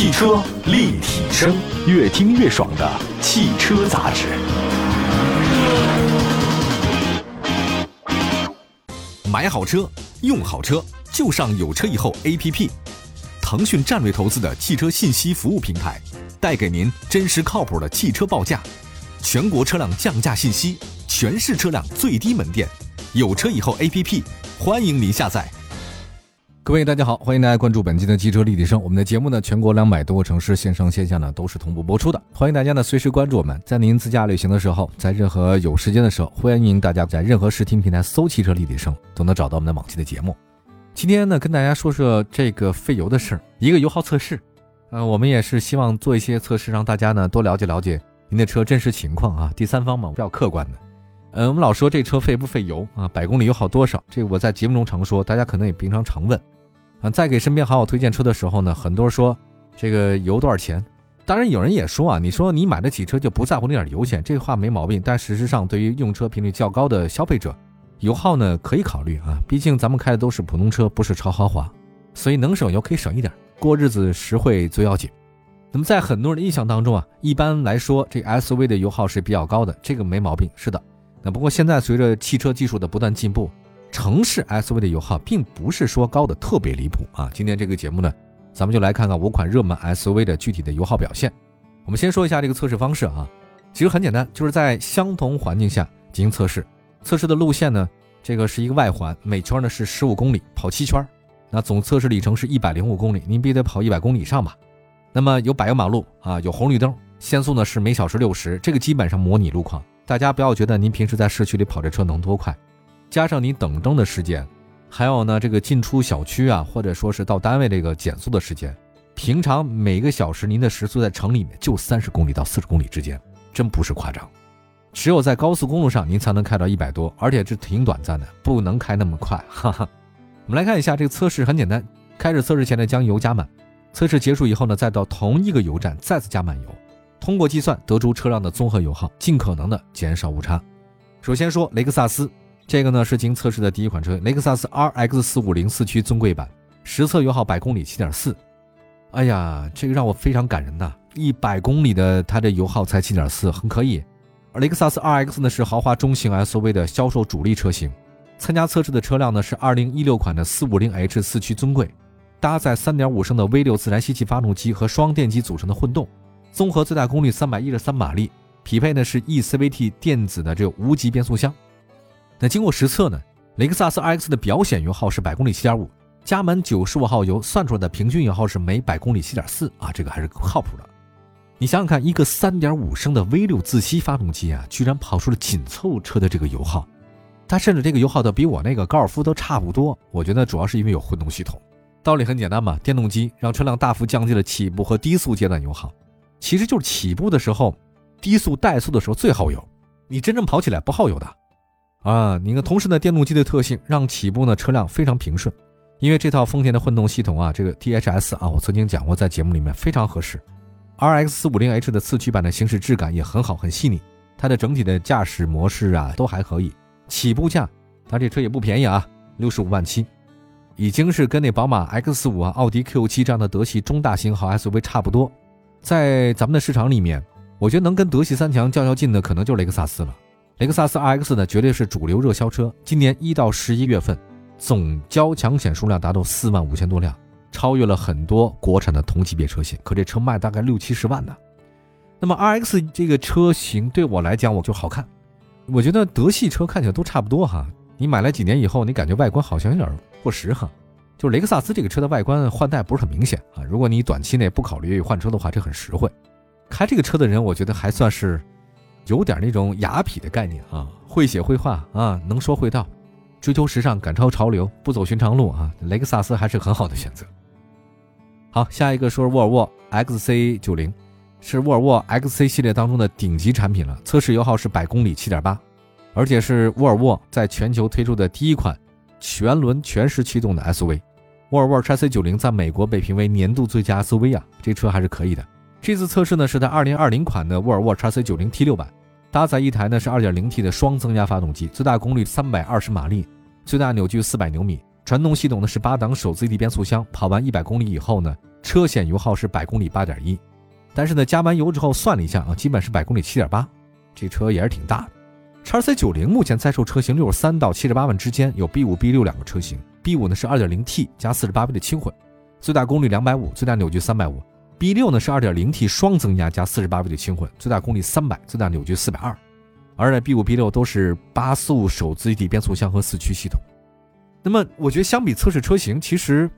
汽车立体声，越听越爽的汽车杂志。买好车，用好车，就上有车以后 APP。腾讯战略投资的汽车信息服务平台，带给您真实靠谱的汽车报价，全国车辆降价信息，全市车辆最低门店。有车以后 APP，欢迎您下载。各位大家好，欢迎大家关注本期的汽车立体声。我们的节目呢，全国两百多个城市线上线下呢都是同步播出的。欢迎大家呢随时关注我们，在您自驾旅行的时候，在任何有时间的时候，欢迎大家在任何视听平台搜“汽车立体声”，都能找到我们的往期的节目。今天呢，跟大家说说这个费油的事儿，一个油耗测试。呃，我们也是希望做一些测试，让大家呢多了解了解您的车真实情况啊。第三方嘛，比较客观的。呃，我们老说这车费不费油啊？百公里油耗多少？这个我在节目中常说，大家可能也平常常问。啊，在给身边好友推荐车的时候呢，很多人说这个油多少钱？当然有人也说啊，你说你买得起车就不在乎那点油钱，这话没毛病。但事实上，对于用车频率较高的消费者，油耗呢可以考虑啊。毕竟咱们开的都是普通车，不是超豪华，所以能省油可以省一点，过日子实惠最要紧。那么在很多人的印象当中啊，一般来说这 SUV 的油耗是比较高的，这个没毛病。是的，那不过现在随着汽车技术的不断进步。城市 SUV 的油耗并不是说高的特别离谱啊！今天这个节目呢，咱们就来看看五款热门 SUV 的具体的油耗表现。我们先说一下这个测试方式啊，其实很简单，就是在相同环境下进行测试。测试的路线呢，这个是一个外环，每圈呢是十五公里，跑七圈，那总测试里程是一百零五公里，您必须得跑一百公里以上吧？那么有柏油马路啊，有红绿灯，限速呢是每小时六十，这个基本上模拟路况，大家不要觉得您平时在市区里跑这车能多快。加上你等灯的时间，还有呢，这个进出小区啊，或者说是到单位这个减速的时间，平常每个小时您的时速在城里面就三十公里到四十公里之间，真不是夸张。只有在高速公路上您才能开到一百多，而且这挺短暂的，不能开那么快。哈哈。我们来看一下这个测试，很简单，开始测试前呢将油加满，测试结束以后呢再到同一个油站再次加满油，通过计算得出车辆的综合油耗，尽可能的减少误差。首先说雷克萨斯。这个呢是经测试的第一款车，雷克萨斯 RX 四五零四驱尊贵版，实测油耗百公里七点四。哎呀，这个让我非常感人呐！一百公里的它的油耗才七点四，很可以。而雷克萨斯 RX 呢是豪华中型 SUV 的销售主力车型，参加测试的车辆呢是二零一六款的四五零 H 四驱尊贵，搭载三点五升的 V 六自然吸气发动机和双电机组成的混动，综合最大功率三百一十三马力，匹配呢是 eCVT 电子的这个无级变速箱。那经过实测呢，雷克萨斯 RX 的表显油耗是百公里七点五，加满九十五号油算出来的平均油耗是每百公里七点四啊，这个还是靠谱的。你想想看，一个三点五升的 V 六自吸发动机啊，居然跑出了紧凑车的这个油耗，它甚至这个油耗都比我那个高尔夫都差不多。我觉得主要是因为有混动系统，道理很简单嘛，电动机让车辆大幅降低了起步和低速阶段油耗，其实就是起步的时候，低速怠速的时候最耗油，你真正跑起来不耗油的。啊，你看，同时呢，电动机的特性让起步呢车辆非常平顺，因为这套丰田的混动系统啊，这个 THS 啊，我曾经讲过，在节目里面非常合适。RX 四五零 H 的四驱版的行驶质感也很好，很细腻，它的整体的驾驶模式啊都还可以。起步价，它这车也不便宜啊，六十五万七，已经是跟那宝马 X 五啊、奥迪 Q 七这样的德系中大型豪 SUV 差不多。在咱们的市场里面，我觉得能跟德系三强较较劲的，可能就雷克萨斯了。雷克萨斯 RX 呢，绝对是主流热销车。今年一到十一月份，总交强险数量达到四万五千多辆，超越了很多国产的同级别车型。可这车卖大概六七十万呢。那么 RX 这个车型对我来讲，我就好看。我觉得德系车看起来都差不多哈。你买来几年以后，你感觉外观好像有点过时哈。就是雷克萨斯这个车的外观换代不是很明显啊。如果你短期内不考虑换车的话，这很实惠。开这个车的人，我觉得还算是。有点那种雅痞的概念啊，会写会画啊，能说会道，追求时尚，赶超潮流，不走寻常路啊。雷克萨斯还是很好的选择。好，下一个说沃尔沃 XC90，是沃尔沃 XC 系列当中的顶级产品了。测试油耗是百公里七点八，而且是沃尔沃在全球推出的第一款全轮全时驱动的 SUV。沃尔沃 XC90 在美国被评为年度最佳 SUV 啊，这车还是可以的。这次测试呢是在2020款的沃尔沃 XC90 T6 版，搭载一台呢是 2.0T 的双增压发动机，最大功率320马力，最大扭矩400牛米。传动系统呢是八档手自一体变速箱，跑完100公里以后呢，车险油耗是百公里八点一，但是呢，加完油之后算了一下啊，基本是百公里七点八，这车也是挺大的。x C 九零目前在售车型六十三到七十八万之间，有 B 五、B 六两个车型。B 五呢是二点零 T 加四十八 V 的轻混，最大功率两百五，最大扭矩三百五。B 六呢是二点零 T 双增压加四十八 V 的轻混，最大功率三百，最大扭矩四百二。而呢 B 五、B 六都是八速手自一体变速箱和四驱系统。那么我觉得相比测试车型，其实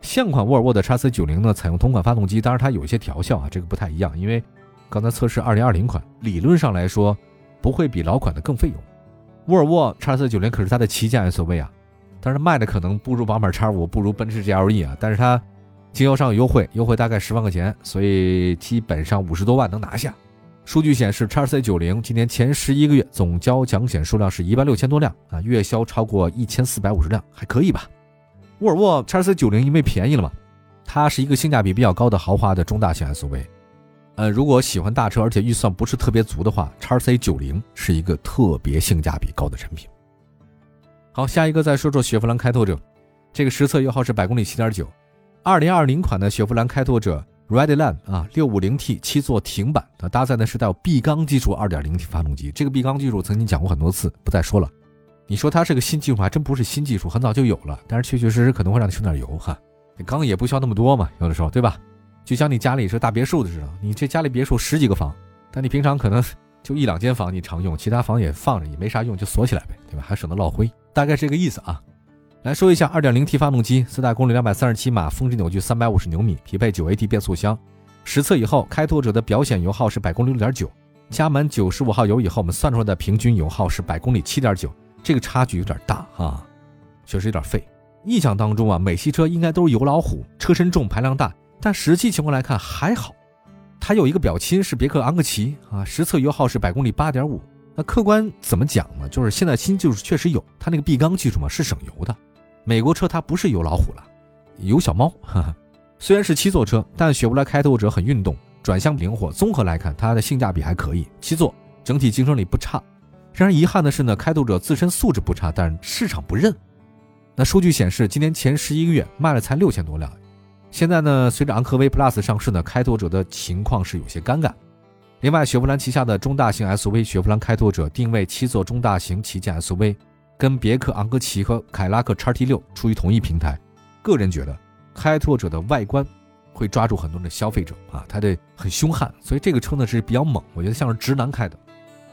现款沃尔沃的叉 C 九零呢采用同款发动机，当然它有一些调校啊，这个不太一样，因为刚才测试二零二零款，理论上来说。不会比老款的更费用。沃尔沃 X 四90可是它的旗舰 SUV 啊，但是卖的可能不如宝马 X5，不如奔驰 GLE 啊。但是它经销商有优惠，优惠大概十万块钱，所以基本上五十多万能拿下。数据显示，X C90 今年前十一个月总交强险数量是一万六千多辆啊，月销超过一千四百五十辆，还可以吧？沃尔沃 X C90 因为便宜了嘛，它是一个性价比比较高的豪华的中大型 SUV。呃，如果喜欢大车，而且预算不是特别足的话，叉 C 九零是一个特别性价比高的产品。好，下一个再说说雪佛兰开拓者，这个实测油耗是百公里七点九，二零二零款的雪佛兰开拓者 Redline 啊，六五零 T 七座停板，它搭载的是带有闭缸技术二点零 T 发动机。这个闭缸技术曾经讲过很多次，不再说了。你说它是个新技术，还真不是新技术，很早就有了，但是确确实实可能会让你省点油哈。缸也不需要那么多嘛，有的时候对吧？就像你家里是大别墅的似的，你这家里别墅十几个房，但你平常可能就一两间房你常用，其他房也放着也没啥用，就锁起来呗，对吧？还省得落灰，大概这个意思啊。来说一下 2.0T 发动机，最大功率237马，峰值扭矩350牛米，匹配 9AT 变速箱。实测以后，开拓者的表显油耗是百公里6.9，加满95号油以后，我们算出来的平均油耗是百公里7.9，这个差距有点大啊，确实有点费。印象当中啊，美系车应该都是油老虎，车身重，排量大。但实际情况来看还好，它有一个表亲是别克昂克旗啊，实测油耗是百公里八点五。那客观怎么讲呢？就是现在新技术确实有，它那个闭缸技术嘛是省油的。美国车它不是有老虎了，有小猫。虽然是七座车，但雪佛兰开拓者很运动，转向灵活。综合来看，它的性价比还可以。七座整体竞争力不差。让人遗憾的是呢，开拓者自身素质不差，但市场不认。那数据显示，今年前十一个月卖了才六千多辆。现在呢，随着昂科威 Plus 上市呢，开拓者的情况是有些尴尬。另外，雪佛兰旗下的中大型 SUV 雪佛兰开拓者定位七座中大型旗舰 SUV，跟别克昂科旗和凯拉克 XT 六出于同一平台。个人觉得，开拓者的外观会抓住很多的消费者啊，它的很凶悍，所以这个车呢是比较猛，我觉得像是直男开的。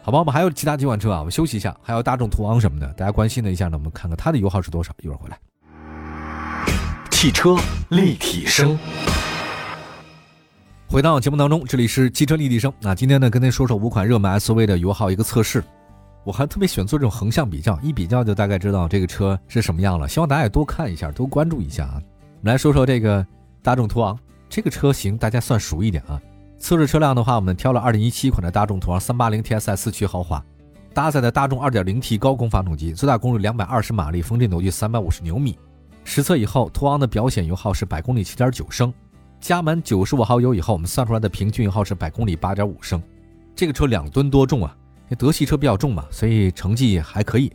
好吧，我们还有其他几款车啊，我们休息一下，还有大众途昂什么的，大家关心的一下呢，我们看看它的油耗是多少，一会儿回来。汽车立体声，回到节目当中，这里是汽车立体声。那今天呢，跟您说说五款热门 SUV 的油耗一个测试。我还特别喜欢做这种横向比较，一比较就大概知道这个车是什么样了。希望大家也多看一下，多关注一下啊。我们来说说这个大众途昂这个车型，大家算熟一点啊。测试车辆的话，我们挑了2017款的大众途昂 380TSI 四驱豪华，搭载的大众 2.0T 高功发动机，最大功率220马力，峰值扭矩350牛米。实测以后，途昂的表显油耗是百公里七点九升，加满九十五号油以后，我们算出来的平均油耗是百公里八点五升。这个车两吨多重啊？德系车比较重嘛，所以成绩还可以。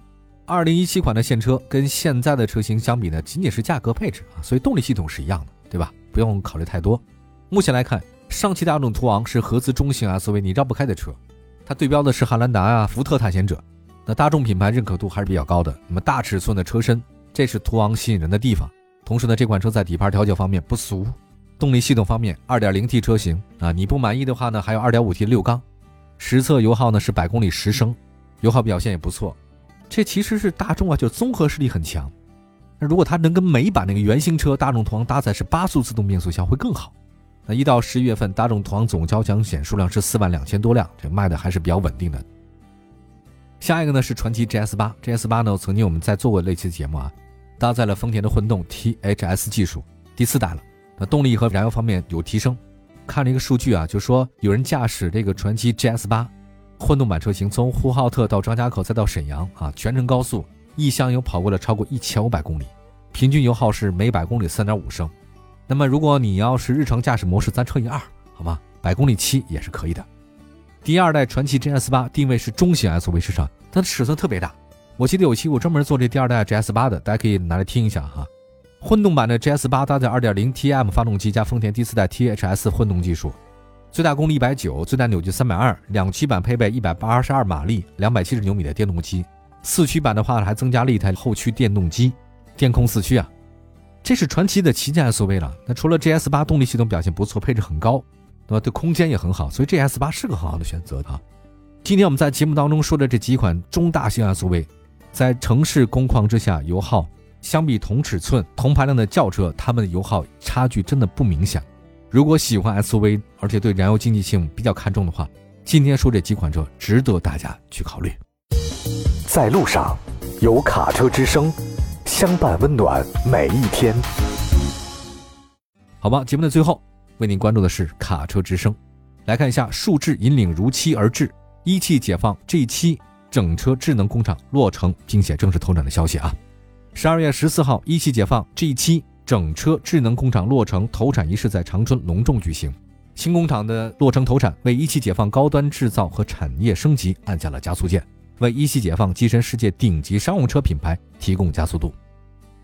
二零一七款的现车跟现在的车型相比呢，仅仅是价格配置啊，所以动力系统是一样的，对吧？不用考虑太多。目前来看，上汽大众途昂是合资中型 SUV，你绕不开的车。它对标的是汉兰达啊、福特探险者，那大众品牌认可度还是比较高的。那么大尺寸的车身。这是途昂吸引人的地方。同时呢，这款车在底盘调教方面不俗。动力系统方面，2.0T 车型啊，你不满意的话呢，还有 2.5T 六缸。实测油耗呢是百公里十升，油耗表现也不错。这其实是大众啊，就综合实力很强。那如果它能跟美版那个原型车大众途昂搭载是八速自动变速箱会更好。那一到十一月份，大众途昂总交强险数量是四万两千多辆，这卖的还是比较稳定的。下一个呢是传祺 GS 八，GS 八呢曾经我们在做过类似的节目啊，搭载了丰田的混动 THS 技术，第四代了。那动力和燃油方面有提升。看了一个数据啊，就说有人驾驶这个传祺 GS 八混动版车型，从呼和浩特到张家口再到沈阳啊，全程高速，一箱油跑过了超过一千五百公里，平均油耗是每百公里三点五升。那么如果你要是日常驾驶模式，咱乘以二，好吗？百公里七也是可以的。第二代传祺 GS 八定位是中型 SUV 市场，它的尺寸特别大。我记得有期我专门做这第二代 GS 八的，大家可以拿来听一下哈。混动版的 GS 八搭载 2.0T-M 发动机加丰田第四代 THS 混动技术，最大功率190，最大扭矩320。两驱版配备182马力、270牛米的电动机，四驱版的话还增加了一台后驱电动机，电控四驱啊。这是传奇的旗舰 SUV 了。那除了 GS 八动力系统表现不错，配置很高，那么对空间也很好，所以 GS 八是个很好的选择啊。今天我们在节目当中说的这几款中大型 SUV，在城市工况之下，油耗。相比同尺寸、同排量的轿车，它们的油耗差距真的不明显。如果喜欢 SUV，而且对燃油经济性比较看重的话，今天说这几款车值得大家去考虑。在路上，有卡车之声，相伴温暖每一天。好吧，节目的最后为您关注的是卡车之声，来看一下数字引领如期而至，一汽解放 G7 整车智能工厂落成并且正式投产的消息啊。十二月十四号，一汽解放 G7 整车智能工厂落成投产仪式在长春隆重举行。新工厂的落成投产，为一汽解放高端制造和产业升级按下了加速键，为一汽解放跻身世界顶级商用车品牌提供加速度。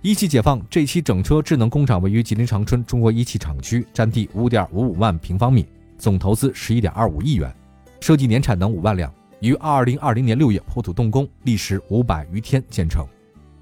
一汽解放 G7 整车智能工厂位于吉林长春中国一汽厂区，占地五点五五万平方米，总投资十一点二五亿元，设计年产能五万辆，于二零二零年六月破土动工，历时五百余天建成。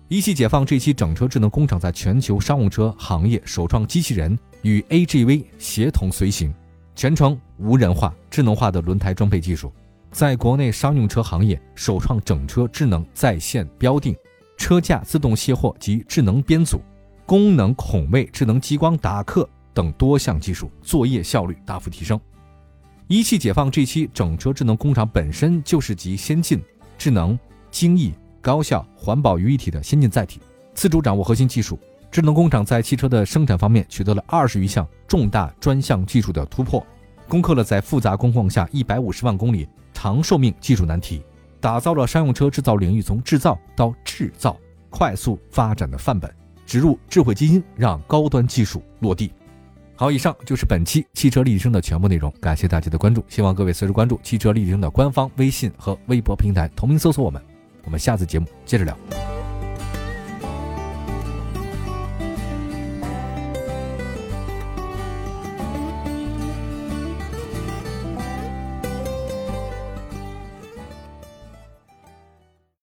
一汽解放这期整车智能工厂在全球商用车行业首创机器人与 AGV 协同随行，全程无人化、智能化的轮胎装配技术，在国内商用车行业首创整车智能在线标定、车架自动卸货及智能编组、功能孔位智能激光打刻等多项技术，作业效率大幅提升。一汽解放这期整车智能工厂本身就是集先进、智能、精益。高效、环保于一体的先进载体，自主掌握核心技术。智能工厂在汽车的生产方面取得了二十余项重大专项技术的突破，攻克了在复杂工况下一百五十万公里长寿命技术难题，打造了商用车制造领域从制造到制造快速发展的范本，植入智慧基因，让高端技术落地。好，以上就是本期汽车立体声的全部内容，感谢大家的关注，希望各位随时关注汽车立体声的官方微信和微博平台，同名搜索我们。我们下次节目接着聊。